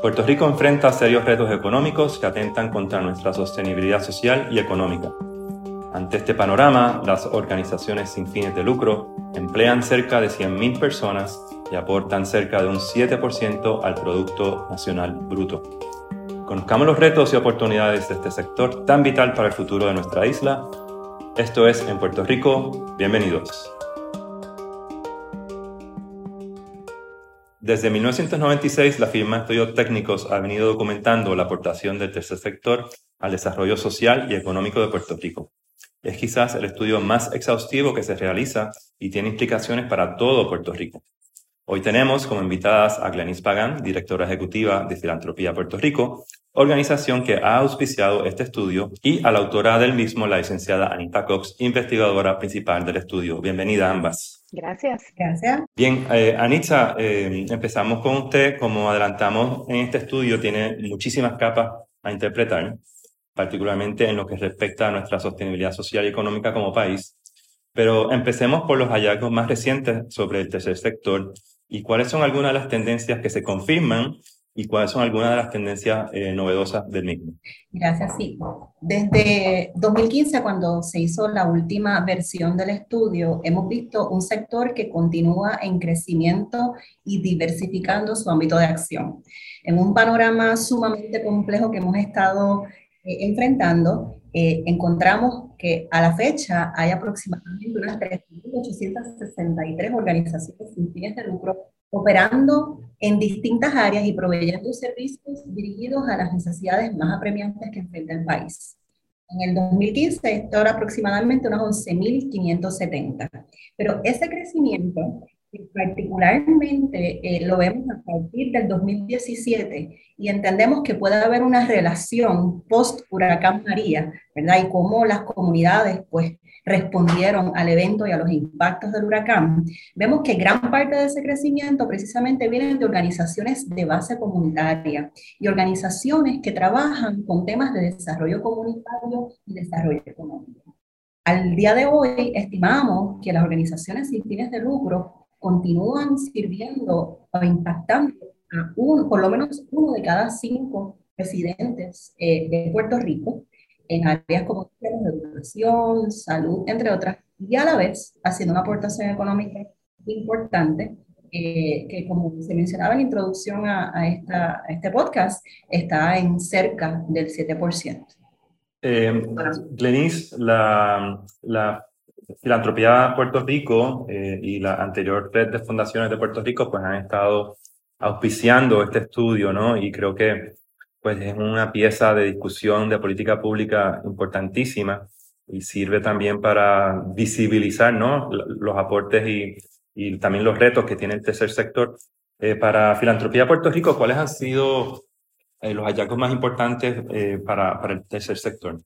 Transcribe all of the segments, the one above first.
Puerto Rico enfrenta serios retos económicos que atentan contra nuestra sostenibilidad social y económica. Ante este panorama, las organizaciones sin fines de lucro emplean cerca de 100.000 personas y aportan cerca de un 7% al Producto Nacional Bruto. Conozcamos los retos y oportunidades de este sector tan vital para el futuro de nuestra isla. Esto es En Puerto Rico. Bienvenidos. Desde 1996, la firma de Estudios Técnicos ha venido documentando la aportación del tercer sector al desarrollo social y económico de Puerto Rico. Es quizás el estudio más exhaustivo que se realiza y tiene implicaciones para todo Puerto Rico. Hoy tenemos como invitadas a Glenis Pagan, directora ejecutiva de Filantropía Puerto Rico, organización que ha auspiciado este estudio, y a la autora del mismo, la licenciada Anita Cox, investigadora principal del estudio. Bienvenida ambas. Gracias. Gracias. Bien, eh, Anita, eh, empezamos con usted. Como adelantamos en este estudio, tiene muchísimas capas a interpretar, particularmente en lo que respecta a nuestra sostenibilidad social y económica como país. Pero empecemos por los hallazgos más recientes sobre el tercer sector y cuáles son algunas de las tendencias que se confirman y cuáles son algunas de las tendencias eh, novedosas del mismo. Gracias, sí. Desde 2015, cuando se hizo la última versión del estudio, hemos visto un sector que continúa en crecimiento y diversificando su ámbito de acción. En un panorama sumamente complejo que hemos estado eh, enfrentando, eh, encontramos que a la fecha hay aproximadamente unas 3.863 organizaciones sin fines de lucro operando en distintas áreas y proveyendo servicios dirigidos a las necesidades más apremiantes que enfrenta el país. En el 2015 esto era aproximadamente unos 11.570. Pero ese crecimiento particularmente eh, lo vemos a partir del 2017 y entendemos que puede haber una relación post huracán María, ¿verdad? Y cómo las comunidades pues respondieron al evento y a los impactos del huracán. Vemos que gran parte de ese crecimiento precisamente viene de organizaciones de base comunitaria y organizaciones que trabajan con temas de desarrollo comunitario y desarrollo económico. Al día de hoy estimamos que las organizaciones sin fines de lucro continúan sirviendo o impactando a un, por lo menos uno de cada cinco residentes eh, de Puerto Rico en áreas como educación, salud, entre otras, y a la vez haciendo una aportación económica importante eh, que como se mencionaba en introducción a, a, esta, a, este podcast, está en cerca del 7%. Eh, Glenis, la, la Filantropía Puerto Rico eh, y la anterior red de fundaciones de Puerto Rico pues han estado auspiciando este estudio, ¿no? Y creo que pues es una pieza de discusión de política pública importantísima y sirve también para visibilizar, ¿no? Los aportes y, y también los retos que tiene el tercer sector. Eh, para Filantropía Puerto Rico, ¿cuáles han sido eh, los hallazgos más importantes para, para el tercer sector?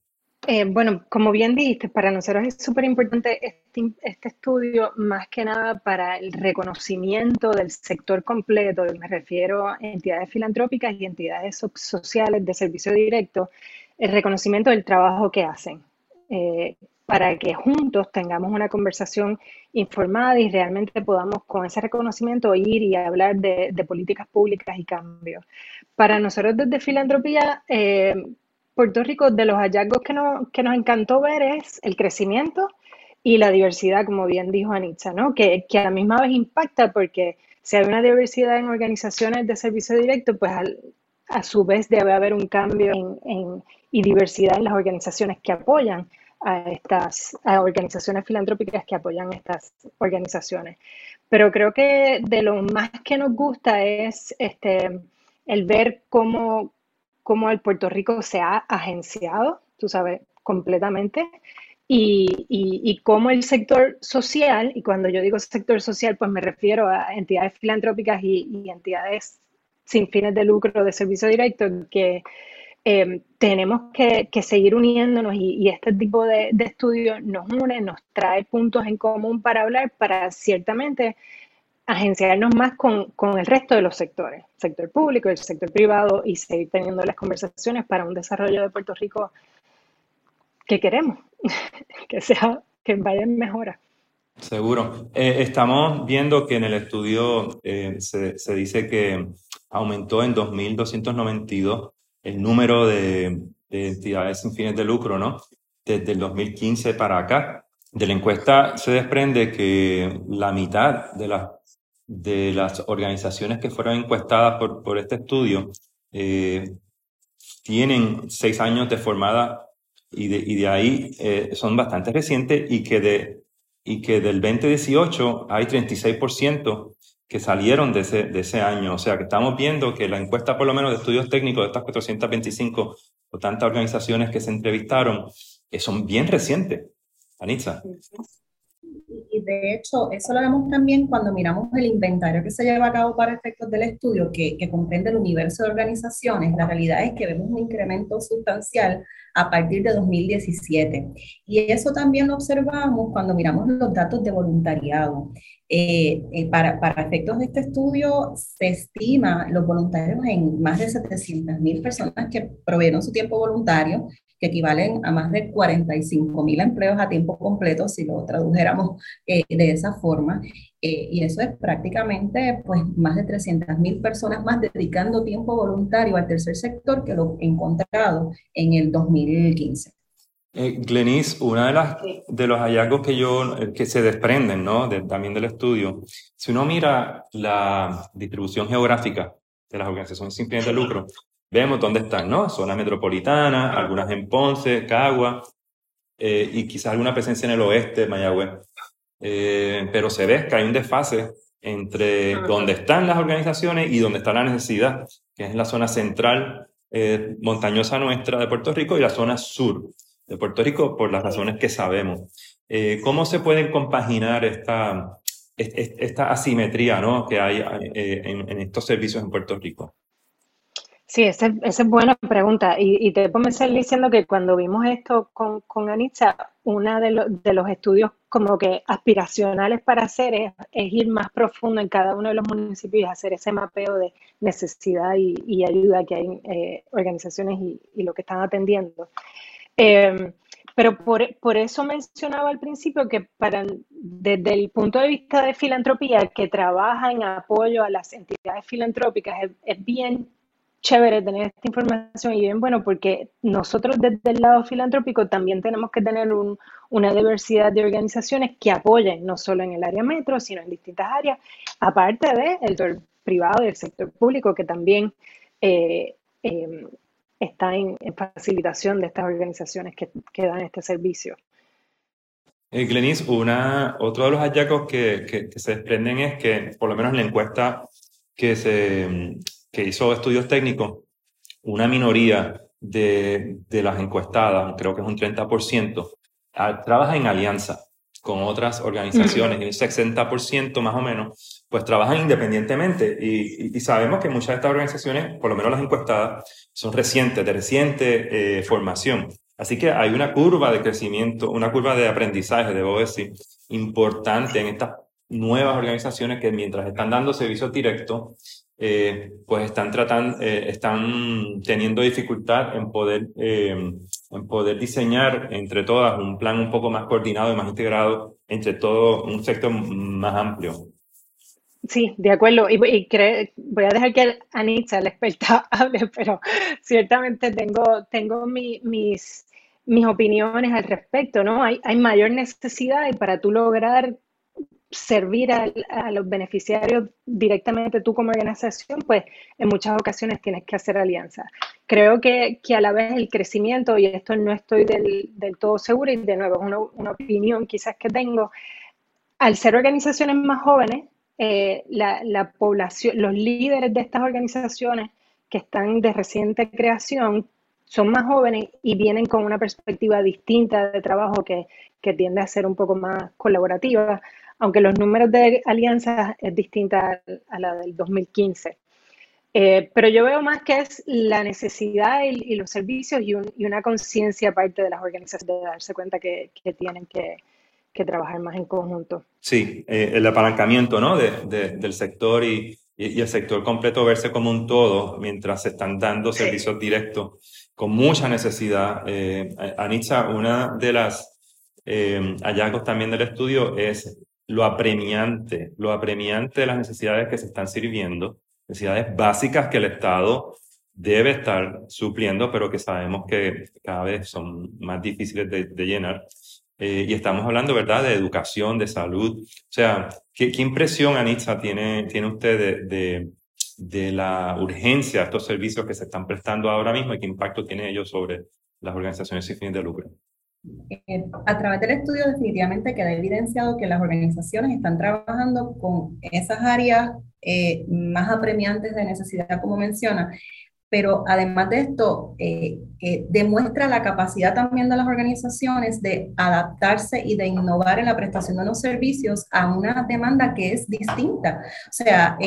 Eh, bueno, como bien dijiste, para nosotros es súper importante este, este, estudio, más que nada para el reconocimiento del sector completo, me refiero a entidades filantrópicas y entidades sociales de servicio directo, el reconocimiento del trabajo que hacen, eh, para que juntos tengamos una conversación informada y realmente podamos con ese reconocimiento ir y hablar de, políticas públicas y cambios. Para nosotros desde Filantropía, eh, Puerto Rico, de los hallazgos que, que nos encantó ver es el crecimiento y la diversidad, como bien dijo Anitza, ¿no? que, que a la misma vez impacta porque si hay una diversidad en organizaciones de servicio directo, pues a su vez debe haber un cambio en, y diversidad en las organizaciones que apoyan a estas a organizaciones filantrópicas que apoyan estas organizaciones. Pero creo que de lo más que nos gusta es este, el ver cómo, cómo el Puerto Rico se ha agenciado, tú sabes, completamente, y, y, cómo el sector social, y cuando yo digo sector social, pues me refiero a entidades filantrópicas y, entidades sin fines de lucro de servicio directo, que eh, tenemos que, seguir uniéndonos y, este tipo de, estudios nos une, nos trae puntos en común para hablar, para ciertamente agenciarnos más con, con, el resto de los sectores, sector público, el sector privado y seguir teniendo las conversaciones para un desarrollo de Puerto Rico que queremos, que sea, que vaya en mejora. Seguro. Eh, estamos viendo que en el estudio eh, se, dice que aumentó en 2.292 el número de, de entidades sin fines de lucro, ¿no? Desde el 2015 para acá. De la encuesta se desprende que la mitad de las, de las organizaciones que fueron encuestadas por, por este estudio eh, tienen seis años de formada y de, y de ahí eh, son bastante recientes y que, de, y que del 2018 hay 36% que salieron de ese, de ese año. O sea que estamos viendo que la encuesta por lo menos de estudios técnicos de estas 425 o tantas organizaciones que se entrevistaron que son bien recientes. Anitza. De hecho, eso lo vemos también cuando miramos el inventario que se lleva a cabo para efectos del estudio, que, comprende el universo de organizaciones. La realidad es que vemos un incremento sustancial a partir de 2017. Y eso también lo observamos cuando miramos los datos de voluntariado. Eh, eh, para, para, efectos de este estudio, se estima los voluntarios en más de 700 mil personas que provieron su tiempo voluntario que equivalen a más de 45 mil empleos a tiempo completo, si lo tradujéramos eh, de esa forma. Eh, y eso es prácticamente pues, más de 300 mil personas más dedicando tiempo voluntario al tercer sector que lo encontrado en el 2015. Eh, Glenis, una de las de los hallazgos que yo eh, que se desprenden, ¿no? también del estudio, si uno mira la distribución geográfica de las organizaciones sin fines de lucro, Vemos dónde están, ¿no? Zona metropolitana, algunas en Ponce, Cagua, eh, y quizás alguna presencia en el oeste, Mayagüez. Eh, pero se ve que hay un desfase entre dónde están las organizaciones y dónde está la necesidad, que es la zona central eh, montañosa nuestra de Puerto Rico y la zona sur de Puerto Rico, por las razones que sabemos. ¿Cómo se pueden compaginar esta, esta asimetría ¿no? que hay en, en estos servicios en Puerto Rico? Sí, esa, es buena pregunta. Y, te puedo empezar diciendo que cuando vimos esto con, con Anitza, uno de, de, los estudios como que aspiracionales para hacer es, ir más profundo en cada uno de los municipios y hacer ese mapeo de necesidad y, ayuda que hay eh, organizaciones y, lo que están atendiendo. Em, pero por, por, eso mencionaba al principio que para, desde el punto de vista de filantropía, que trabaja en apoyo a las entidades filantrópicas, es, es bien chévere tener esta información y bien bueno porque nosotros desde el lado filantrópico también tenemos que tener una diversidad de organizaciones que apoyen no solo en el área metro, sino en distintas áreas, aparte del sector privado y el sector público que también eh, em, está en, facilitación de estas organizaciones que, dan este servicio. Eh, Glenis, una, otro de los hallazgos que, que se desprenden es que, por lo menos en la encuesta que se, que hizo estudios técnicos, una minoría de, de las encuestadas, creo que es un 30%, trabaja en alianza con otras organizaciones y un 60% más o menos, pues trabajan independientemente. Y, y, sabemos que muchas de estas organizaciones, por lo menos las encuestadas, son recientes, de reciente eh, formación. Así que hay una curva de crecimiento, una curva de aprendizaje, debo decir, importante en estas nuevas organizaciones que mientras están dando servicios directos, eh, pues están tratando, eh, están teniendo dificultad en poder, eh, en poder diseñar entre todas un plan un poco más coordinado y más integrado entre todo un sector más amplio. Sí, de acuerdo. Y, voy a dejar que Anitza, la experta, hable, pero ciertamente tengo, tengo mis, mis opiniones al respecto, ¿no? Hay, hay mayor necesidad y para tú lograr servir a, los beneficiarios directamente tú como organización, pues en muchas ocasiones tienes que hacer alianzas. Creo que, que, a la vez el crecimiento, y esto no estoy del, del todo segura, y de nuevo es una, una, opinión quizás que tengo, al ser organizaciones más jóvenes, eh, la, la población, los líderes de estas organizaciones que están de reciente creación son más jóvenes y vienen con una perspectiva distinta de trabajo que, que tiende a ser un poco más colaborativa aunque los números de alianzas es distinta a la del 2015. Eh, pero yo veo más que es la necesidad y, los servicios y, una conciencia parte de las organizaciones de darse cuenta que, tienen que, trabajar más en conjunto. Sí, eh, el apalancamiento ¿no? del sector y, el sector completo verse como un todo mientras se están dando servicios directos con mucha necesidad. Eh, Anitza, una de las eh, hallazgos también del estudio es lo apremiante, lo apremiante de las necesidades que se están sirviendo necesidades básicas que el Estado debe estar supliendo, pero que sabemos que cada vez son más difíciles de, llenar. Eh, y estamos hablando, ¿verdad?, de educación, de salud. O sea, ¿qué, impresión, Anitza, tiene, tiene usted de, de, la urgencia de estos servicios que se están prestando ahora mismo y qué impacto tiene ello sobre las organizaciones sin fines de lucro? Eh, a través del estudio definitivamente queda evidenciado que las organizaciones están trabajando con esas áreas eh, más apremiantes de necesidad, como menciona, pero además de esto, eh, demuestra la capacidad también de las organizaciones de adaptarse y de innovar en la prestación de los servicios a una demanda que es distinta. O sea,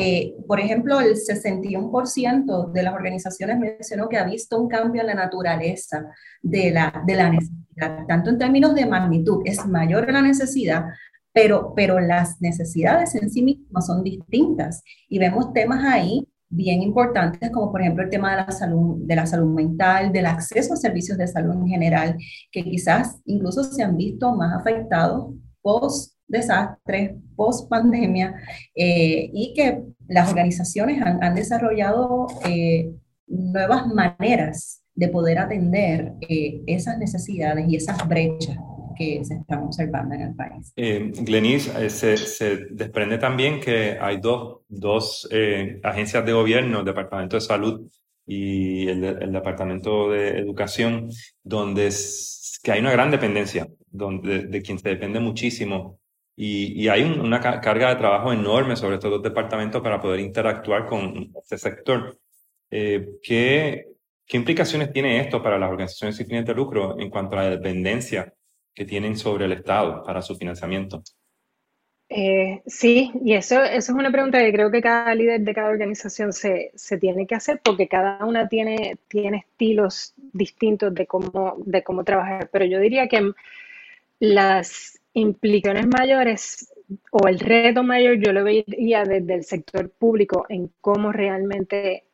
por ejemplo, el 61% de las organizaciones mencionó que ha visto un cambio en la naturaleza de la, de la necesidad tanto en términos de magnitud, es mayor la necesidad, pero, pero las necesidades en sí mismas son distintas. Y vemos temas ahí bien importantes, como por ejemplo el tema de la salud, de la salud mental, del acceso a servicios de salud en general, que quizás incluso se han visto más afectados post desastre, post pandemia, eh, y que las organizaciones han, han desarrollado eh, nuevas maneras de poder atender eh, esas necesidades y esas brechas que se están observando en el país. Eh, Glenis, eh, se, se, desprende también que hay dos, dos eh, agencias de gobierno, el Departamento de Salud y el, el Departamento de Educación, donde es, que hay una gran dependencia, donde, de, quien se depende muchísimo. Y, y hay una carga de trabajo enorme sobre estos dos departamentos para poder interactuar con este sector. Eh, ¿qué, ¿Qué implicaciones tiene esto para las organizaciones sin fines de lucro en cuanto a la dependencia que tienen sobre el Estado para su financiamiento? Eh, sí, y eso, eso, es una pregunta que creo que cada líder de cada organización se, se, tiene que hacer porque cada una tiene, tiene estilos distintos de cómo, de cómo trabajar. Pero yo diría que las implicaciones mayores o el reto mayor yo lo veía desde el sector público en cómo realmente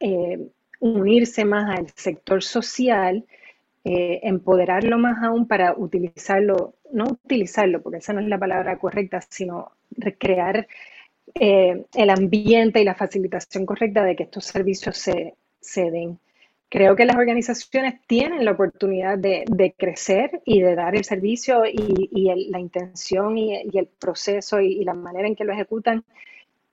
eh, unirse más al sector social, eh, empoderarlo más aún para utilizarlo, no utilizarlo, porque esa no es la palabra correcta, sino recrear eh, el ambiente y la facilitación correcta de que estos servicios se, se den. Creo que las organizaciones tienen la oportunidad de, crecer y de dar el servicio y, la intención y, el proceso y, la manera en que lo ejecutan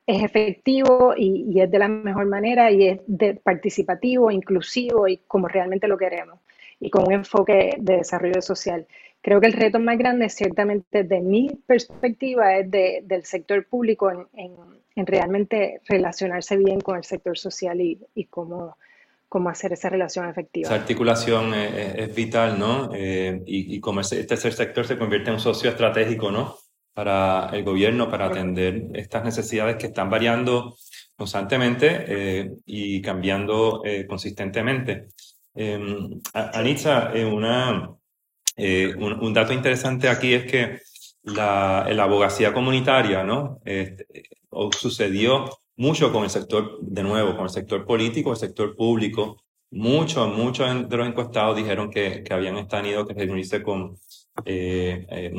es efectivo y, es de la mejor manera y es de participativo, inclusivo y como realmente lo queremos y con un enfoque de desarrollo social. Creo que el reto más grande, ciertamente de mi perspectiva, es de, del sector público en, en, realmente relacionarse bien con el sector social y, y cómo, cómo, hacer esa relación efectiva. Esa articulación es, vital, ¿no? Eh, y, y como este tercer sector se convierte en un socio estratégico, ¿no? para el gobierno para atender estas necesidades que están variando constantemente eh, y cambiando eh, consistentemente. Em, Anitza, eh, un, dato interesante aquí es que la, abogacía comunitaria, ¿no? Este, sucedió mucho con el sector, de nuevo, con el sector político, el sector público. Muchos, muchos de los encuestados dijeron que, que habían tenido que reunirse con eh, eh,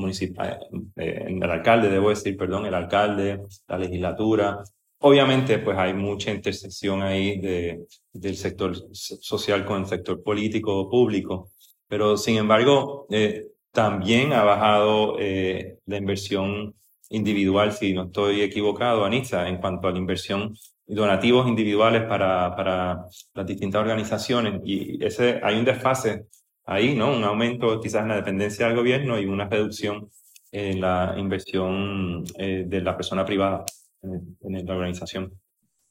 eh, el alcalde, debo decir, perdón, el alcalde, la legislatura. Obviamente, pues hay mucha intersección ahí de, del sector social con el sector político público, pero sin embargo, eh, también ha bajado eh, la inversión individual, si no estoy equivocado, Anissa, en cuanto a la inversión donativos individuales para, para las distintas organizaciones. Y ese, hay un desfase ahí, ¿no? Un aumento quizás en la dependencia del gobierno y una reducción en la inversión eh, de la persona privada en, la organización.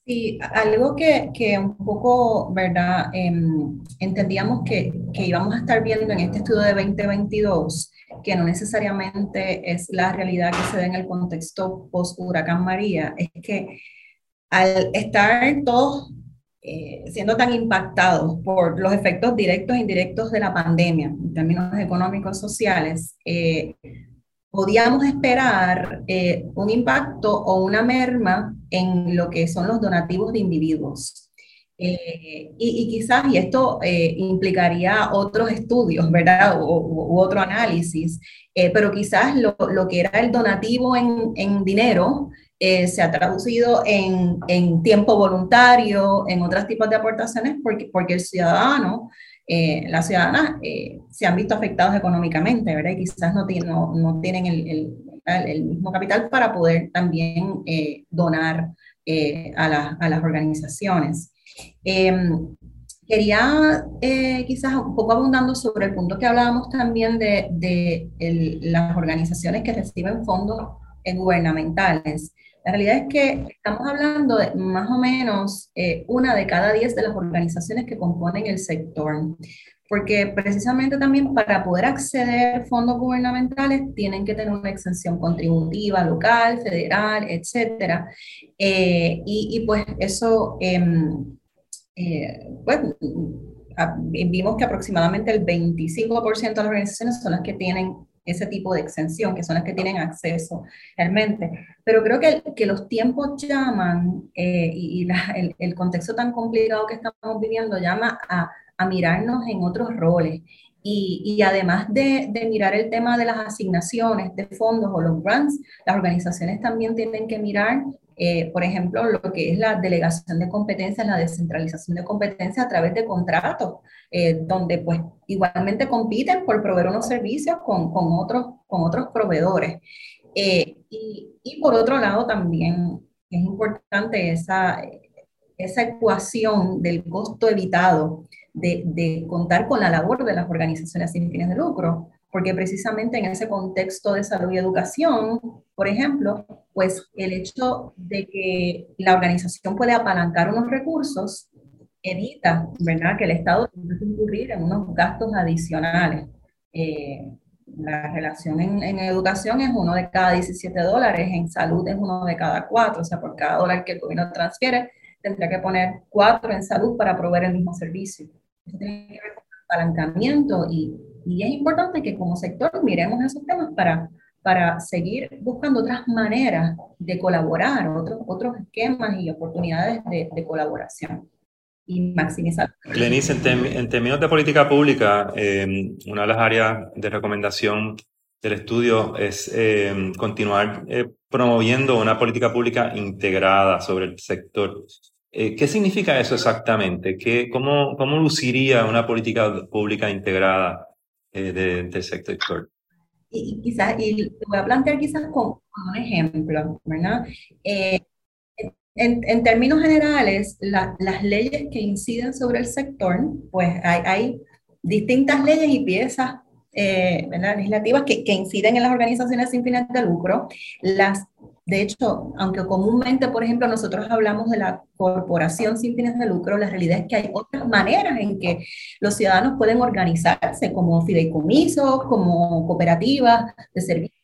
Sí, algo que, que un poco, ¿verdad? Em, entendíamos que, que, íbamos a estar viendo en este estudio de 2022, que no necesariamente es la realidad que se da en el contexto post-huracán María, es que al estar todos eh, siendo tan impactados por los efectos directos e indirectos de la pandemia en términos económicos sociales, eh, podíamos esperar eh, un impacto o una merma en lo que son los donativos de individuos. y, quizás, y esto implicaría otros estudios, ¿verdad? U, otro análisis, pero quizás lo, lo, que era el donativo en, en dinero eh, se ha traducido en, en, tiempo voluntario, en otros tipos de aportaciones, porque, porque el ciudadano, eh, las ciudadanas eh, se han visto afectados económicamente, ¿verdad? Y quizás no, tienen el, mismo capital para poder también donar a, las organizaciones. Em, quería quizás un poco abundando sobre el punto que hablábamos también de las organizaciones que reciben fondos gubernamentales. La realidad es que estamos hablando de más o menos eh, una de cada diez de las organizaciones que componen el sector, porque precisamente también para poder acceder a fondos gubernamentales tienen que tener una exención contributiva local, federal, etcétera. Eh, y, pues eso, em, eh, pues, vimos que aproximadamente el 25% de las organizaciones son las que tienen ese tipo de exención, que son las que tienen acceso realmente. Pero creo que, que los tiempos llaman eh, y, el, contexto tan complicado que estamos viviendo llama a, a mirarnos en otros roles. Y, y además de, de, mirar el tema de las asignaciones de fondos o los grants, las organizaciones también tienen que mirar eh, por ejemplo, lo que es la delegación de competencias, la descentralización de competencias a través de contratos, eh, donde pues igualmente compiten por proveer unos servicios con, con otros, con otros proveedores. Eh, y, y, por otro lado también es importante esa, esa ecuación del costo evitado de, de contar con la labor de las organizaciones sin fines de lucro, porque precisamente en ese contexto de salud y educación, por ejemplo, pues el hecho de que la organización puede apalancar unos recursos evita, ¿verdad?, que el Estado tenga que incurrir en unos gastos adicionales. Eh, la relación en, educación es uno de cada 17 dólares, en salud es uno de cada cuatro, o sea, por cada dólar que el gobierno transfiere, tendría que poner cuatro en salud para proveer el mismo servicio. Eso tiene que ver con apalancamiento y y es importante que como sector miremos esos temas para, para seguir buscando otras maneras de colaborar, otros, otros esquemas y oportunidades de, de colaboración y maximizar. Glenis, en, en, términos de política pública, eh, una de las áreas de recomendación del estudio es eh, continuar eh, promoviendo una política pública integrada sobre el sector. Eh, ¿Qué significa eso exactamente? ¿Qué, cómo, ¿Cómo luciría una política pública integrada eh, de, del sector. Y, quizás, y voy a plantear quizás con, un ejemplo, ¿verdad? Eh, en, en, términos generales, la, las leyes que inciden sobre el sector, pues hay, hay distintas leyes y piezas eh, legislativas que, que, inciden en las organizaciones sin fines de lucro. Las de hecho, aunque comúnmente, por ejemplo, nosotros hablamos de la corporación sin fines de lucro, la realidad es que hay otras maneras en que los ciudadanos pueden organizarse como fideicomisos, como cooperativas de servicios,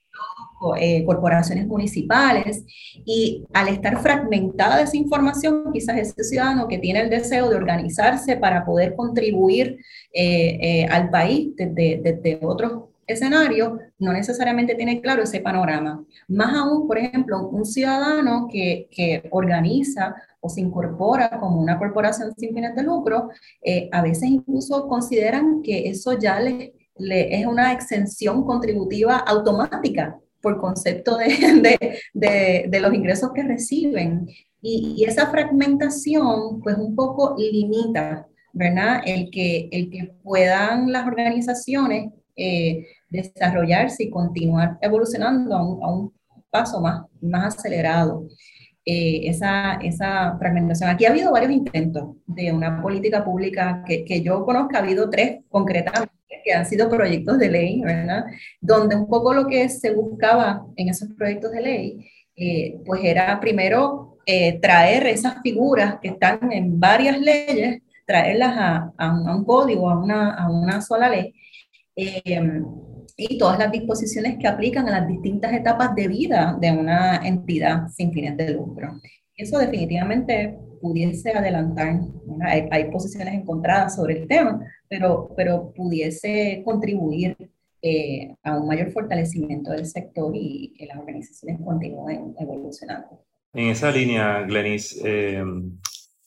eh, corporaciones municipales. Y al estar fragmentada esa información, quizás ese ciudadano que tiene el deseo de organizarse para poder contribuir eh, eh, al país desde, desde otros escenario no necesariamente tiene claro ese panorama. Más aún, por ejemplo, un ciudadano que, que organiza o se incorpora como una corporación sin fines de lucro, eh, a veces incluso consideran que eso ya es una exención contributiva automática por concepto de, de, de, los ingresos que reciben. Y, y, esa fragmentación, pues un poco limita, ¿verdad? El que, el que puedan las organizaciones eh, desarrollarse y continuar evolucionando a un, a un paso más, más acelerado. Eh, esa, esa fragmentación. Aquí ha habido varios intentos de una política pública que, que yo conozco, ha habido tres concretamente, que han sido proyectos de ley, ¿verdad? Donde un poco lo que se buscaba en esos proyectos de ley, eh, pues era primero eh, traer esas figuras que están en varias leyes, traerlas a, a, un, a un, código, a una, a una sola ley, eh, y todas las disposiciones que aplican a las distintas etapas de vida de una entidad sin fines de lucro. Eso definitivamente pudiese adelantar, hay, hay, posiciones encontradas sobre el tema, pero, pero pudiese contribuir eh, a un mayor fortalecimiento del sector y que las organizaciones continúen evolucionando. En esa línea, Glenis, eh,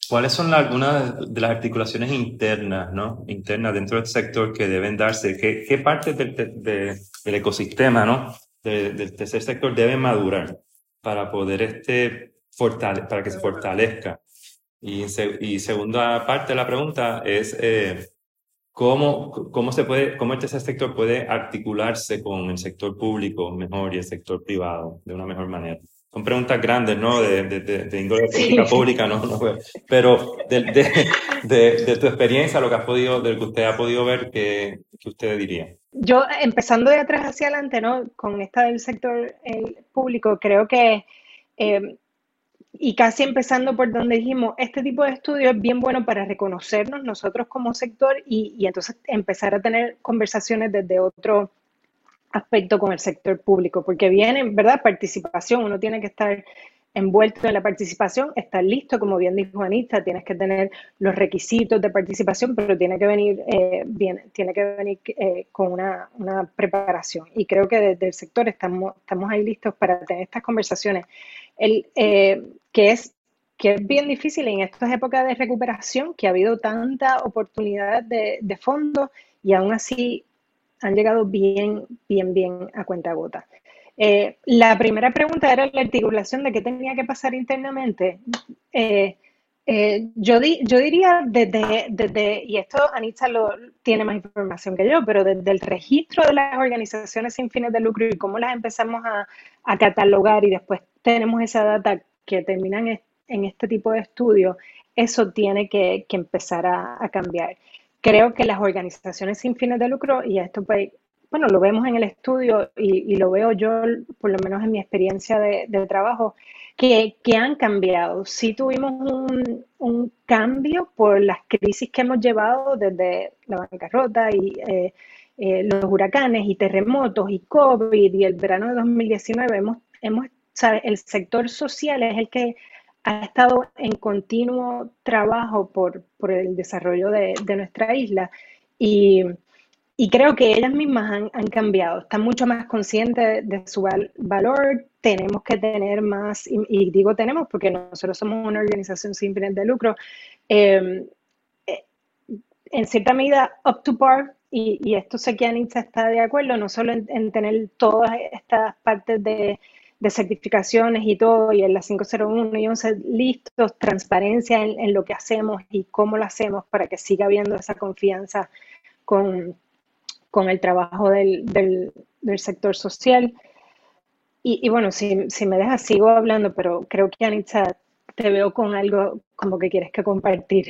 ¿Cuáles son algunas de las articulaciones internas, ¿no? internas dentro del sector que deben darse? ¿Qué, qué partes del, del ecosistema ¿no? del tercer sector deben madurar para poder este, fortale para que se fortalezca. Y, y segunda parte de la pregunta es eh, ¿cómo, cómo, se puede, cómo este sector puede articularse con el sector público mejor y el sector privado de una mejor manera. Son preguntas grandes, ¿no? De, de, de, índole política pública, ¿no? Pero de, de, tu experiencia, lo que has podido, del que usted ha podido ver, ¿qué, qué usted diría? Yo, empezando de atrás hacia adelante, ¿no? Con esta del sector público, creo que, eh, y casi empezando por donde dijimos, este tipo de estudio es bien bueno para reconocernos nosotros como sector y, y entonces empezar a tener conversaciones desde otro aspecto con el sector público, porque viene, ¿verdad? Participación, uno tiene que estar envuelto en la participación, estar listo, como bien dijo Anita, tienes que tener los requisitos de participación, pero tiene que venir eh, bien, tiene que venir eh, con una, una, preparación. Y creo que desde el sector estamos, estamos ahí listos para tener estas conversaciones. El, eh, que es que es bien difícil en estas épocas de recuperación, que ha habido tanta oportunidad de, de fondos y aún así han llegado bien, bien, bien a cuenta gota. Eh, la primera pregunta era la articulación de qué tenía que pasar internamente. Eh, eh, yo, yo diría desde, desde, y esto Anita lo, tiene más información que yo, pero desde el registro de las organizaciones sin fines de lucro y cómo las empezamos a, catalogar y después tenemos esa data que terminan en este tipo de estudios, eso tiene que, empezar a cambiar creo que las organizaciones sin fines de lucro, y esto pues, bueno, lo vemos en el estudio y, lo veo yo, por lo menos en mi experiencia de, trabajo, que, que, han cambiado. Sí tuvimos un, cambio por las crisis que hemos llevado desde la bancarrota y eh, eh, los huracanes y terremotos y COVID y el verano de 2019. Hemos, hemos, el sector social es el que ha estado en continuo trabajo por, por el desarrollo de, de nuestra isla. Y, y, creo que ellas mismas han, han, cambiado, están mucho más conscientes de su valor, tenemos que tener más, y, digo tenemos porque nosotros somos una organización sin fines de lucro, em, eh, en cierta medida up to par, y, y, esto sé que Anita está de acuerdo, no solo en tener todas estas partes de de certificaciones y todo, y en las 501 y 11 listos, transparencia en, lo que hacemos y cómo lo hacemos para que siga habiendo esa confianza con, con el trabajo del, del, sector social. Y, bueno, si, si, me dejas, sigo hablando, pero creo que Anita, te veo con algo como que quieres que compartir.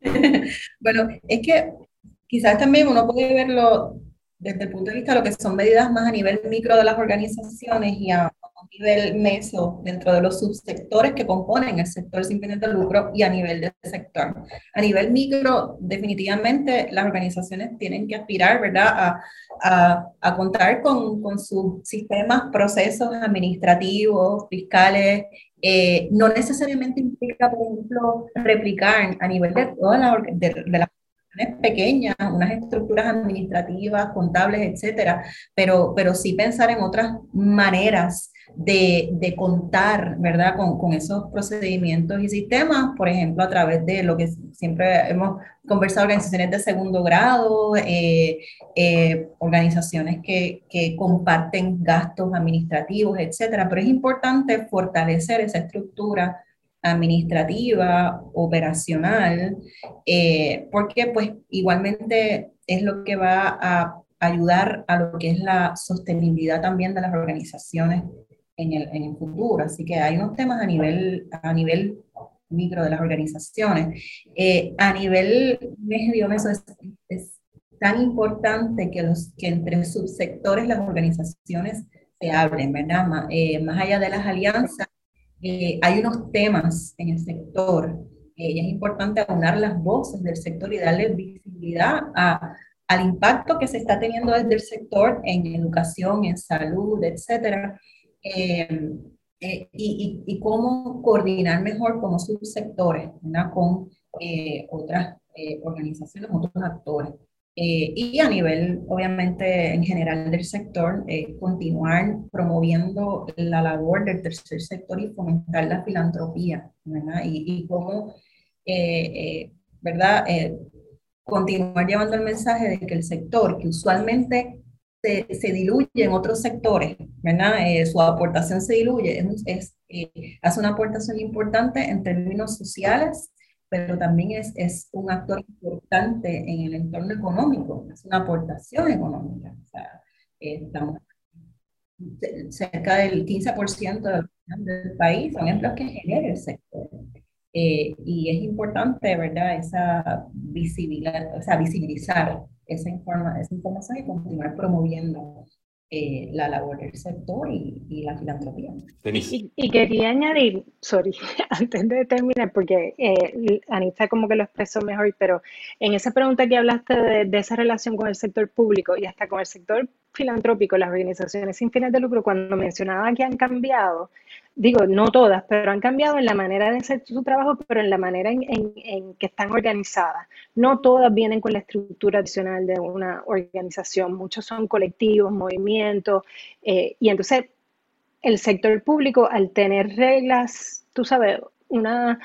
bueno, es que quizás también uno puede verlo desde el punto de vista de lo que son medidas más a nivel micro de las organizaciones y a, nivel meso dentro de los subsectores que componen el sector sin fines de lucro y a nivel del sector. A nivel micro, definitivamente las organizaciones tienen que aspirar, ¿verdad?, a, a, a contar con, con, sus sistemas, procesos administrativos, fiscales, eh, no necesariamente implica, por ejemplo, replicar a nivel de todas las de, de pequeñas, unas estructuras administrativas, contables, etcétera, pero, pero sí pensar en otras maneras de, de contar, ¿verdad?, con, con, esos procedimientos y sistemas, por ejemplo, a través de lo que siempre hemos conversado, organizaciones de segundo grado, eh, eh, organizaciones que, que comparten gastos administrativos, etcétera, pero es importante fortalecer esa estructura administrativa, operacional, eh, porque pues igualmente es lo que va a ayudar a lo que es la sostenibilidad también de las organizaciones en el, en el futuro. Así que hay unos temas a nivel, a nivel micro de las organizaciones. Eh, a nivel medio, eso es, tan importante que, los, que entre subsectores las organizaciones se hablen, ¿verdad? Más, eh, más allá de las alianzas, eh, hay unos temas en el sector eh, y es importante aunar las voces del sector y darle visibilidad a, al impacto que se está teniendo desde el sector en educación, en salud, etcétera, eh, y, y, cómo coordinar mejor como subsectores con otras organizaciones, otros actores. Eh, y a nivel, obviamente, en general del sector, eh, continuar promoviendo la labor del tercer sector y fomentar la filantropía, ¿verdad? Y, y cómo, eh, ¿verdad? continuar llevando el mensaje de que el sector, que usualmente se, se, diluye en otros sectores, ¿verdad? Eh, su aportación se diluye, es, eh, hace una aportación importante en términos sociales, pero también es, es un actor importante en el entorno económico, es una aportación económica. O sea, estamos cerca del 15% del país son empleos que genera el sector. Eh, y es importante, ¿verdad?, esa visibilidad, o sea, visibilizar esa, informa, esa información y continuar promoviendo eh, la labor del sector y, la filantropía. Y, quería añadir, sorry, antes de terminar, porque eh, Anita como que lo expresó mejor, pero en esa pregunta que hablaste de, de, esa relación con el sector público y hasta con el sector filantrópico, las organizaciones sin fines de lucro, cuando mencionaba que han cambiado, digo, no todas, pero han cambiado en la manera de hacer su trabajo, pero en la manera en, que están organizadas. No todas vienen con la estructura adicional de una organización, muchos son colectivos, movimientos, eh, y entonces el sector público, al tener reglas, tú sabes, unos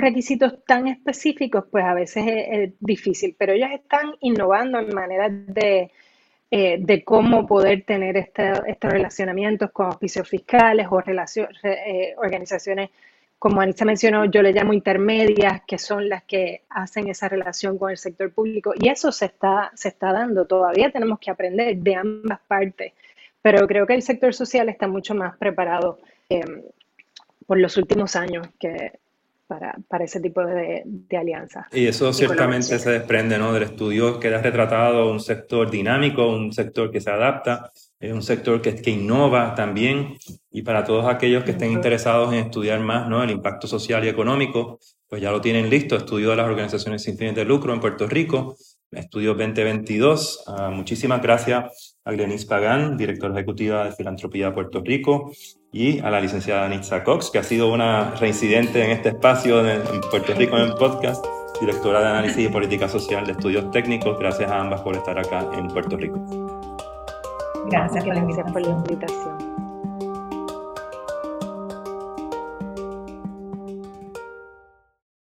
requisitos tan específicos, pues a veces es difícil, pero ellos están innovando en maneras de eh, de cómo poder tener estos relacionamientos con oficios fiscales o eh, organizaciones, como Anita mencionó, yo le llamo intermedias, que son las que hacen esa relación con el sector público. Y eso se está, se está dando. Todavía tenemos que aprender de ambas partes. Pero creo que el sector social está mucho más preparado eh, por los últimos años que, para, para ese tipo de, de alianzas. Y eso ciertamente se desprende ¿no? del estudio que ha retratado un sector dinámico, un sector que se adapta, un sector que, que innova también. Y para todos aquellos que estén interesados en estudiar más ¿no? el impacto social y económico, pues ya lo tienen listo, estudio de las organizaciones sin fines de lucro en Puerto Rico, estudio 2022. Ah, muchísimas gracias a Glenis Pagán, directora ejecutiva de Filantropía Puerto Rico, y a la licenciada Nitza Cox, que ha sido una reincidente en este espacio en, Puerto Rico en podcast, directora de Análisis y Política Social de Estudios Técnicos. Gracias a ambas por estar acá en Puerto Rico. Gracias por la invitación.